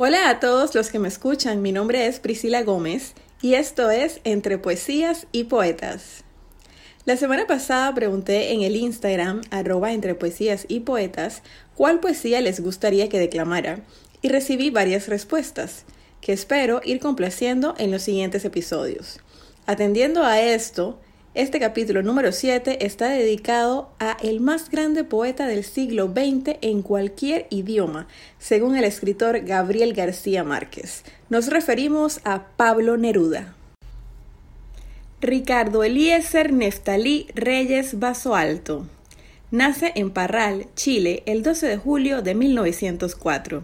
Hola a todos los que me escuchan, mi nombre es Priscila Gómez y esto es Entre Poesías y Poetas. La semana pasada pregunté en el Instagram, arroba entre poesías y poetas, cuál poesía les gustaría que declamara y recibí varias respuestas, que espero ir complaciendo en los siguientes episodios. Atendiendo a esto, este capítulo número 7 está dedicado a el más grande poeta del siglo XX en cualquier idioma, según el escritor Gabriel García Márquez. Nos referimos a Pablo Neruda. Ricardo Eliezer Neftalí Reyes Vaso Alto. Nace en Parral, Chile, el 12 de julio de 1904.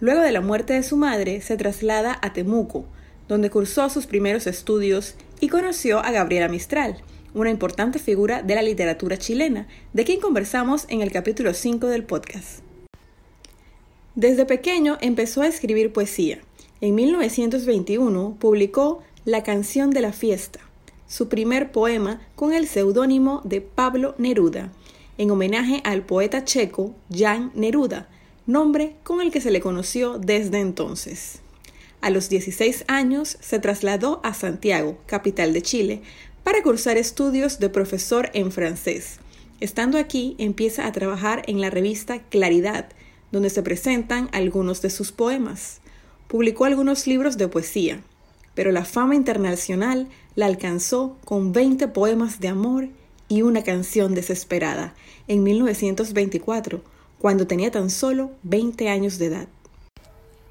Luego de la muerte de su madre, se traslada a Temuco, donde cursó sus primeros estudios y conoció a Gabriela Mistral, una importante figura de la literatura chilena, de quien conversamos en el capítulo 5 del podcast. Desde pequeño empezó a escribir poesía. En 1921 publicó La canción de la fiesta, su primer poema con el seudónimo de Pablo Neruda, en homenaje al poeta checo Jan Neruda, nombre con el que se le conoció desde entonces. A los 16 años se trasladó a Santiago, capital de Chile, para cursar estudios de profesor en francés. Estando aquí, empieza a trabajar en la revista Claridad, donde se presentan algunos de sus poemas. Publicó algunos libros de poesía, pero la fama internacional la alcanzó con 20 poemas de amor y una canción desesperada en 1924, cuando tenía tan solo 20 años de edad.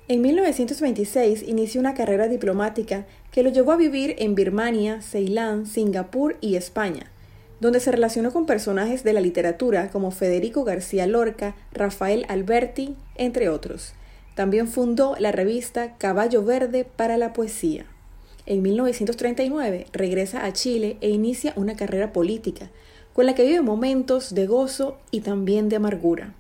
En 1926 inició una carrera diplomática que lo llevó a vivir en Birmania, Ceilán, Singapur y España, donde se relacionó con personajes de la literatura como Federico García Lorca, Rafael Alberti, entre otros. También fundó la revista Caballo Verde para la Poesía. En 1939 regresa a Chile e inicia una carrera política, con la que vive momentos de gozo y también de amargura.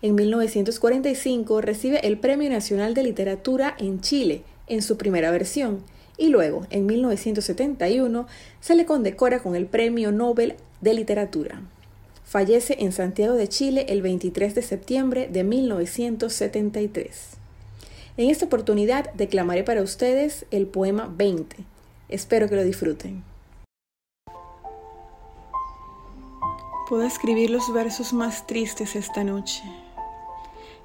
En 1945 recibe el Premio Nacional de Literatura en Chile, en su primera versión, y luego, en 1971, se le condecora con el Premio Nobel de Literatura. Fallece en Santiago de Chile el 23 de septiembre de 1973. En esta oportunidad declamaré para ustedes el poema 20. Espero que lo disfruten. Puedo escribir los versos más tristes esta noche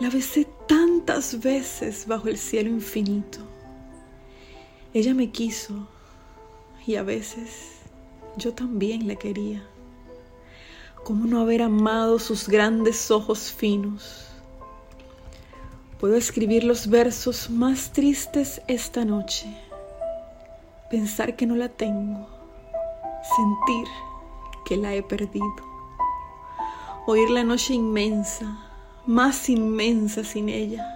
la besé tantas veces bajo el cielo infinito. Ella me quiso y a veces yo también la quería. ¿Cómo no haber amado sus grandes ojos finos? Puedo escribir los versos más tristes esta noche. Pensar que no la tengo. Sentir que la he perdido. Oír la noche inmensa más inmensa sin ella.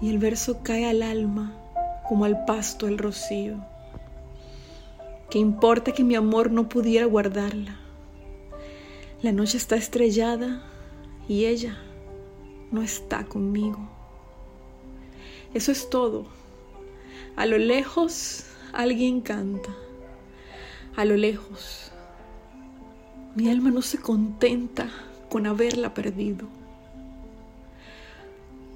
Y el verso cae al alma como al pasto el rocío. ¿Qué importa que mi amor no pudiera guardarla? La noche está estrellada y ella no está conmigo. Eso es todo. A lo lejos alguien canta. A lo lejos. Mi alma no se contenta con haberla perdido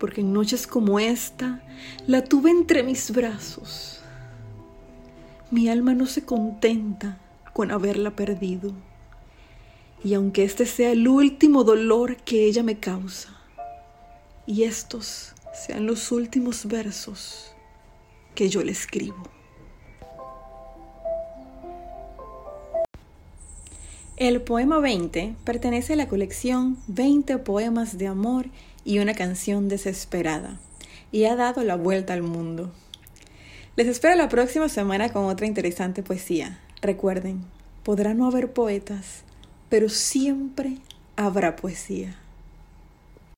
Porque en noches como esta la tuve entre mis brazos. Mi alma no se contenta con haberla perdido. Y aunque este sea el último dolor que ella me causa, y estos sean los últimos versos que yo le escribo. El poema 20 pertenece a la colección 20 poemas de amor y una canción desesperada y ha dado la vuelta al mundo. Les espero la próxima semana con otra interesante poesía. Recuerden, podrá no haber poetas, pero siempre habrá poesía.